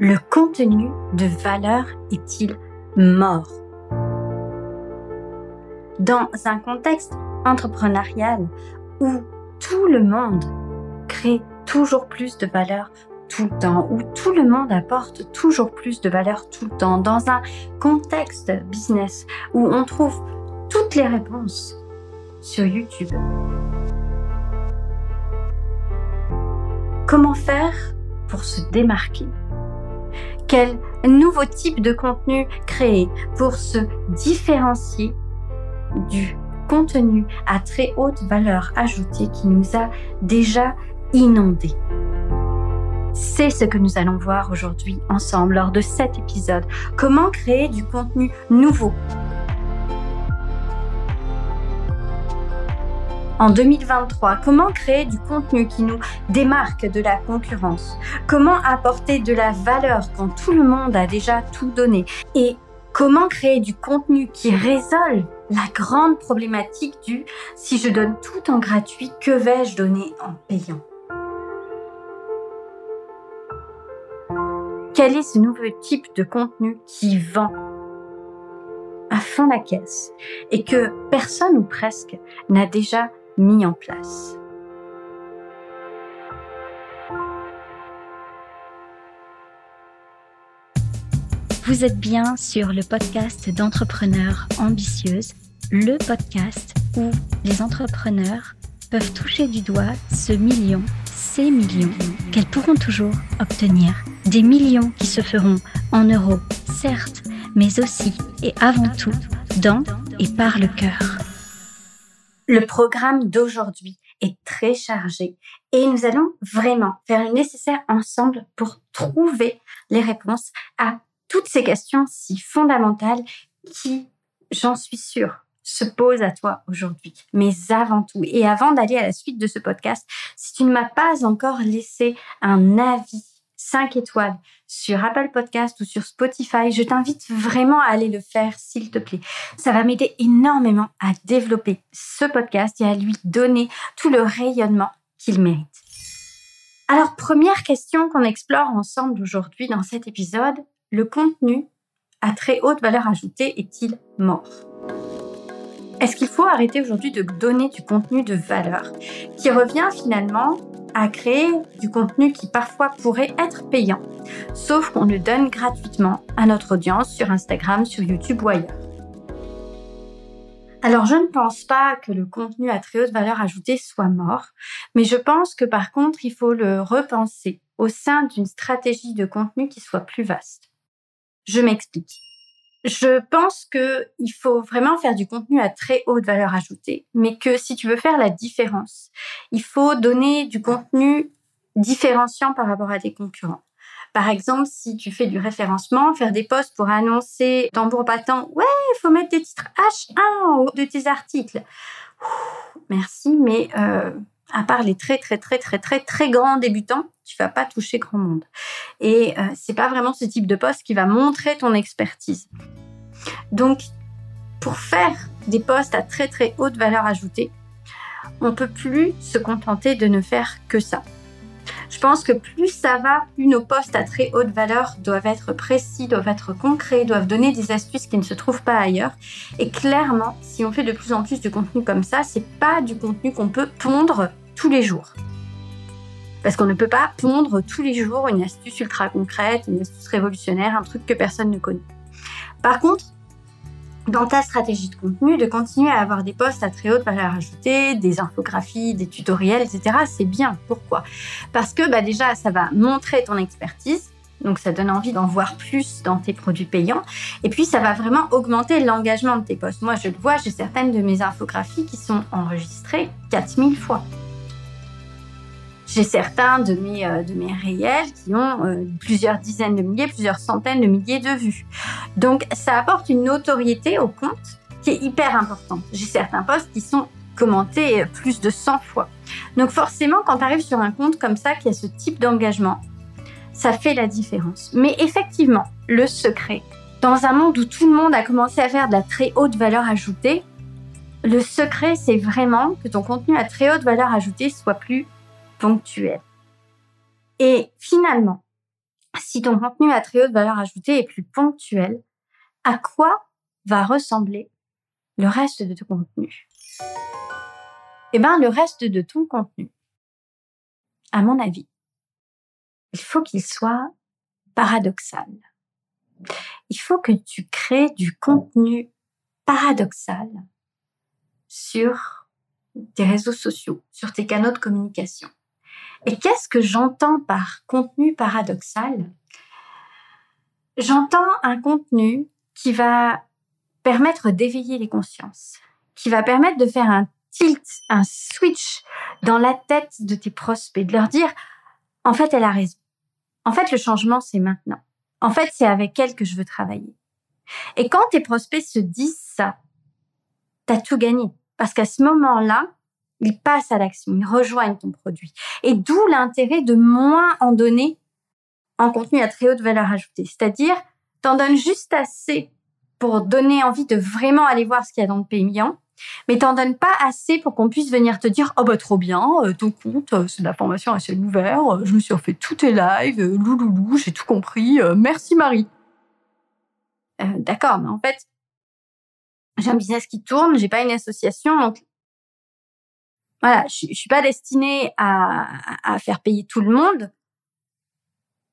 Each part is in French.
Le contenu de valeur est-il mort? Dans un contexte entrepreneurial où tout le monde crée toujours plus de valeur tout le temps, où tout le monde apporte toujours plus de valeur tout le temps, dans un contexte business où on trouve toutes les réponses sur YouTube. Comment faire pour se démarquer? Quel nouveau type de contenu créer pour se différencier du contenu à très haute valeur ajoutée qui nous a déjà inondés? C'est ce que nous allons voir aujourd'hui ensemble lors de cet épisode. Comment créer du contenu nouveau? En 2023, comment créer du contenu qui nous démarque de la concurrence? Comment apporter de la valeur quand tout le monde a déjà tout donné? Et comment créer du contenu qui résolve la grande problématique du si je donne tout en gratuit, que vais-je donner en payant? Quel est ce nouveau type de contenu qui vend à fond la caisse et que personne ou presque n'a déjà mis en place Vous êtes bien sur le podcast d'entrepreneurs ambitieuses, le podcast où les entrepreneurs peuvent toucher du doigt ce million, ces millions qu'elles pourront toujours obtenir des millions qui se feront en euros, certes, mais aussi et avant tout dans et par le cœur. Le programme d'aujourd'hui est très chargé et nous allons vraiment faire le nécessaire ensemble pour trouver les réponses à toutes ces questions si fondamentales qui, j'en suis sûre, se posent à toi aujourd'hui. Mais avant tout, et avant d'aller à la suite de ce podcast, si tu ne m'as pas encore laissé un avis 5 étoiles sur Apple Podcast ou sur Spotify, je t'invite vraiment à aller le faire, s'il te plaît. Ça va m'aider énormément à développer ce podcast et à lui donner tout le rayonnement qu'il mérite. Alors, première question qu'on explore ensemble aujourd'hui dans cet épisode, le contenu à très haute valeur ajoutée est-il mort? Est-ce qu'il faut arrêter aujourd'hui de donner du contenu de valeur qui revient finalement à créer du contenu qui parfois pourrait être payant, sauf qu'on le donne gratuitement à notre audience sur Instagram, sur YouTube ou ailleurs. Alors je ne pense pas que le contenu à très haute valeur ajoutée soit mort, mais je pense que par contre il faut le repenser au sein d'une stratégie de contenu qui soit plus vaste. Je m'explique. Je pense que il faut vraiment faire du contenu à très haute valeur ajoutée, mais que si tu veux faire la différence, il faut donner du contenu différenciant par rapport à tes concurrents. Par exemple, si tu fais du référencement, faire des posts pour annoncer tambour battant, ouais, il faut mettre des titres H1 de tes articles. merci, mais euh, à part les très très très très très très grands débutants, tu vas pas toucher grand monde. Et euh, c'est pas vraiment ce type de poste qui va montrer ton expertise. Donc, pour faire des postes à très très haute valeur ajoutée, on peut plus se contenter de ne faire que ça. Je pense que plus ça va, plus nos postes à très haute valeur doivent être précis, doivent être concrets, doivent donner des astuces qui ne se trouvent pas ailleurs. Et clairement, si on fait de plus en plus de contenu comme ça, c'est pas du contenu qu'on peut pondre tous les jours. Parce qu'on ne peut pas pondre tous les jours une astuce ultra concrète, une astuce révolutionnaire, un truc que personne ne connaît. Par contre, dans ta stratégie de contenu, de continuer à avoir des posts à très haute valeur ajoutée, des infographies, des tutoriels, etc., c'est bien. Pourquoi? Parce que bah, déjà, ça va montrer ton expertise. Donc ça donne envie d'en voir plus dans tes produits payants. Et puis ça va vraiment augmenter l'engagement de tes posts. Moi, je le vois, j'ai certaines de mes infographies qui sont enregistrées 4000 fois. J'ai certains de mes, euh, de mes réels qui ont euh, plusieurs dizaines de milliers, plusieurs centaines de milliers de vues. Donc, ça apporte une notoriété au compte qui est hyper importante. J'ai certains posts qui sont commentés plus de 100 fois. Donc, forcément, quand tu arrives sur un compte comme ça qui a ce type d'engagement, ça fait la différence. Mais effectivement, le secret, dans un monde où tout le monde a commencé à faire de la très haute valeur ajoutée, le secret, c'est vraiment que ton contenu à très haute valeur ajoutée soit plus ponctuel. Et finalement, si ton contenu à très haute valeur ajoutée est plus ponctuel, à quoi va ressembler le reste de ton contenu? Eh bien, le reste de ton contenu, à mon avis, il faut qu'il soit paradoxal. Il faut que tu crées du contenu paradoxal sur tes réseaux sociaux, sur tes canaux de communication. Et qu'est-ce que j'entends par contenu paradoxal? J'entends un contenu qui va permettre d'éveiller les consciences, qui va permettre de faire un tilt, un switch dans la tête de tes prospects, de leur dire, en fait, elle a raison. En fait, le changement, c'est maintenant. En fait, c'est avec elle que je veux travailler. Et quand tes prospects se disent ça, t'as tout gagné. Parce qu'à ce moment-là, ils passent à l'action, ils rejoignent ton produit. Et d'où l'intérêt de moins en donner en contenu à très haute valeur ajoutée. C'est-à-dire, t'en donnes juste assez pour donner envie de vraiment aller voir ce qu'il y a dans le payant, mais t'en donnes pas assez pour qu'on puisse venir te dire oh bah trop bien euh, ton compte euh, c'est de la formation à ciel ouvert euh, je me suis refait tous tes lives louloulou j'ai tout compris merci Marie d'accord mais en fait j'ai un business qui tourne j'ai pas une association donc voilà je, suis pas destinée à, à faire payer tout le monde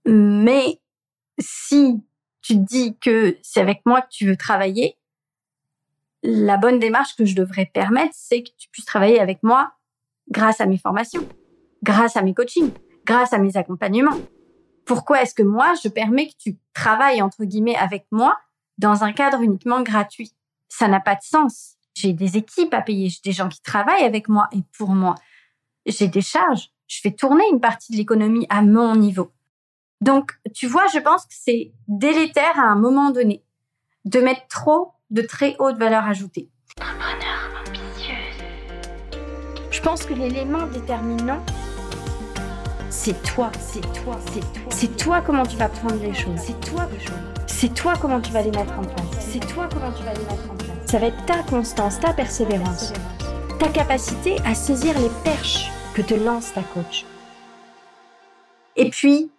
mais si tu te dis que c'est avec moi que tu veux travailler, la bonne démarche que je devrais permettre, c'est que tu puisses travailler avec moi grâce à mes formations, grâce à mes coachings, grâce à mes accompagnements. Pourquoi est-ce que moi, je permets que tu travailles, entre guillemets, avec moi dans un cadre uniquement gratuit? Ça n'a pas de sens. J'ai des équipes à payer, j'ai des gens qui travaillent avec moi et pour moi. J'ai des charges. Je fais tourner une partie de l'économie à mon niveau. Donc, tu vois, je pense que c'est délétère à un moment donné de mettre trop de très haute valeur ajoutée. Je pense que l'élément déterminant, c'est toi, c'est toi, c'est toi. C'est toi comment tu vas prendre les choses. C'est toi le C'est toi comment tu vas les mettre en place. C'est toi comment tu vas les mettre en place. Ça va être ta constance, ta persévérance, ta capacité à saisir les perches que te lance ta coach. Et puis,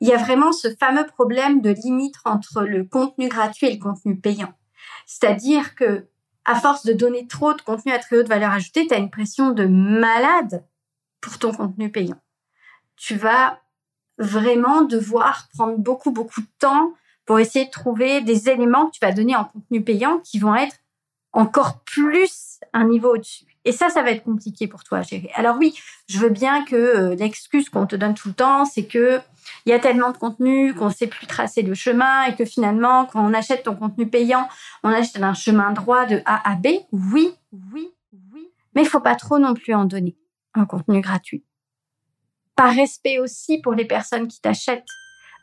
il y a vraiment ce fameux problème de limite entre le contenu gratuit et le contenu payant. C'est-à-dire que, à force de donner trop de contenu à très haute valeur ajoutée, tu as une pression de malade pour ton contenu payant. Tu vas vraiment devoir prendre beaucoup, beaucoup de temps pour essayer de trouver des éléments que tu vas donner en contenu payant qui vont être encore plus un niveau au-dessus. Et ça, ça va être compliqué pour toi à gérer. Alors oui, je veux bien que euh, l'excuse qu'on te donne tout le temps, c'est que il y a tellement de contenu qu'on ne sait plus tracer le chemin et que finalement, quand on achète ton contenu payant, on achète un chemin droit de A à B. Oui, oui, oui. Mais il faut pas trop non plus en donner un contenu gratuit. Par respect aussi pour les personnes qui t'achètent.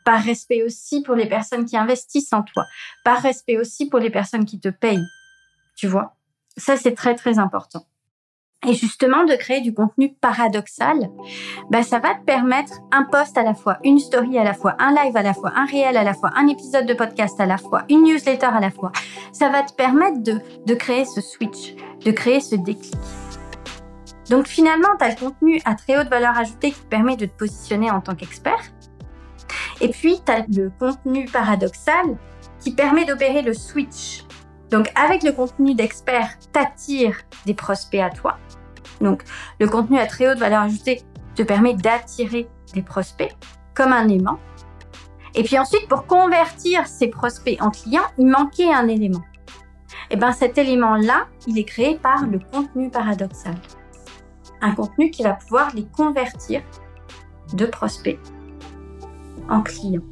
Par respect aussi pour les personnes qui investissent en toi. Par respect aussi pour les personnes qui te payent. Tu vois? Ça, c'est très, très important. Et justement, de créer du contenu paradoxal, bah, ça va te permettre un post à la fois, une story à la fois, un live à la fois, un réel à la fois, un épisode de podcast à la fois, une newsletter à la fois. Ça va te permettre de, de créer ce switch, de créer ce déclic. Donc finalement, tu as le contenu à très haute valeur ajoutée qui te permet de te positionner en tant qu'expert. Et puis, tu as le contenu paradoxal qui permet d'opérer le switch. Donc avec le contenu d'expert, t'attires des prospects à toi. Donc, le contenu à très haute valeur ajoutée te permet d'attirer des prospects comme un aimant. Et puis ensuite, pour convertir ces prospects en clients, il manquait un élément. Et eh bien cet élément-là, il est créé par le contenu paradoxal. Un contenu qui va pouvoir les convertir de prospects en clients.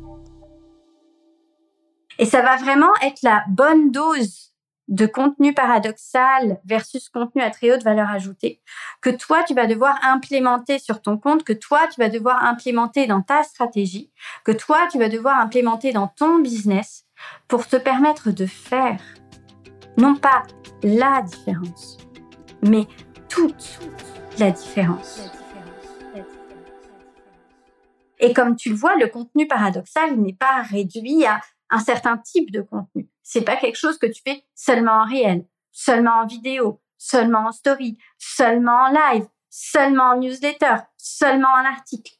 Et ça va vraiment être la bonne dose de contenu paradoxal versus contenu à très haute valeur ajoutée que toi, tu vas devoir implémenter sur ton compte, que toi, tu vas devoir implémenter dans ta stratégie, que toi, tu vas devoir implémenter dans ton business pour te permettre de faire non pas la différence, mais toute la différence. Et comme tu le vois, le contenu paradoxal n'est pas réduit à un certain type de contenu. C'est pas quelque chose que tu fais seulement en réel, seulement en vidéo, seulement en story, seulement en live, seulement en newsletter, seulement en article.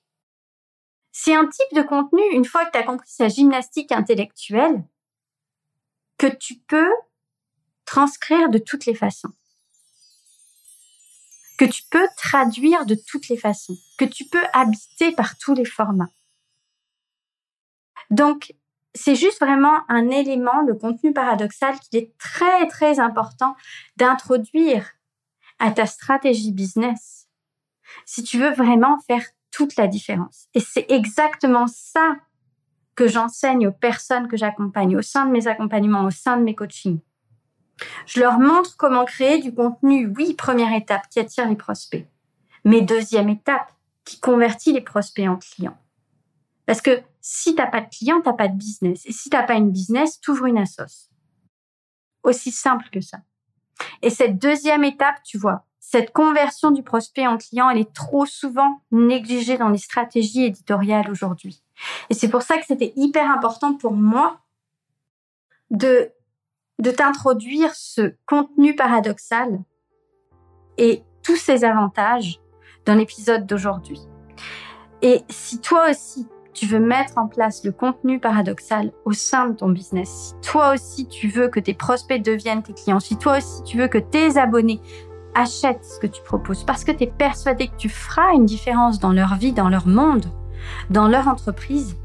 c'est un type de contenu, une fois que tu as compris sa gymnastique intellectuelle, que tu peux transcrire de toutes les façons que tu peux traduire de toutes les façons, que tu peux habiter par tous les formats. Donc, c'est juste vraiment un élément, le contenu paradoxal, qu'il est très, très important d'introduire à ta stratégie business si tu veux vraiment faire toute la différence. Et c'est exactement ça que j'enseigne aux personnes que j'accompagne au sein de mes accompagnements, au sein de mes coachings. Je leur montre comment créer du contenu, oui, première étape, qui attire les prospects. Mais deuxième étape, qui convertit les prospects en clients. Parce que si t'as pas de clients, t'as pas de business. Et si t'as pas une business, t'ouvres une assoce. Aussi simple que ça. Et cette deuxième étape, tu vois, cette conversion du prospect en client, elle est trop souvent négligée dans les stratégies éditoriales aujourd'hui. Et c'est pour ça que c'était hyper important pour moi de de t'introduire ce contenu paradoxal et tous ses avantages dans l'épisode d'aujourd'hui. Et si toi aussi, tu veux mettre en place le contenu paradoxal au sein de ton business, si toi aussi tu veux que tes prospects deviennent tes clients, si toi aussi tu veux que tes abonnés achètent ce que tu proposes parce que tu es persuadé que tu feras une différence dans leur vie, dans leur monde, dans leur entreprise,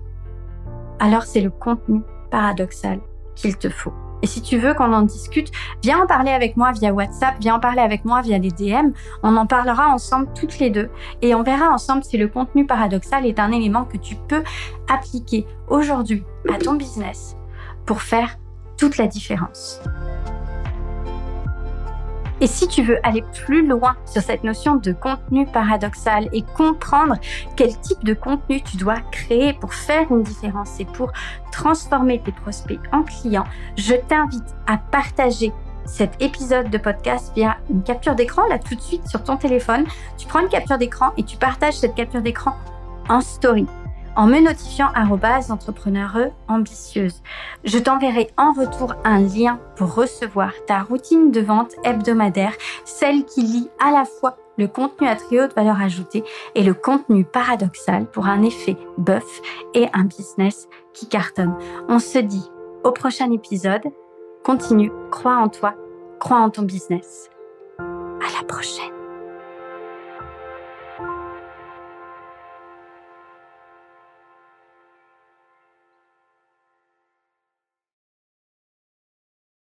alors c'est le contenu paradoxal qu'il te faut. Et si tu veux qu'on en discute, viens en parler avec moi via WhatsApp, viens en parler avec moi via les DM. On en parlera ensemble toutes les deux et on verra ensemble si le contenu paradoxal est un élément que tu peux appliquer aujourd'hui à ton business pour faire toute la différence. Et si tu veux aller plus loin sur cette notion de contenu paradoxal et comprendre quel type de contenu tu dois créer pour faire une différence et pour transformer tes prospects en clients, je t'invite à partager cet épisode de podcast via une capture d'écran, là tout de suite sur ton téléphone. Tu prends une capture d'écran et tu partages cette capture d'écran en story en me notifiant entrepreneureux ambitieuse. Je t'enverrai en retour un lien pour recevoir ta routine de vente hebdomadaire, celle qui lie à la fois le contenu à très haute valeur ajoutée et le contenu paradoxal pour un effet bœuf et un business qui cartonne. On se dit au prochain épisode. Continue, crois en toi, crois en ton business.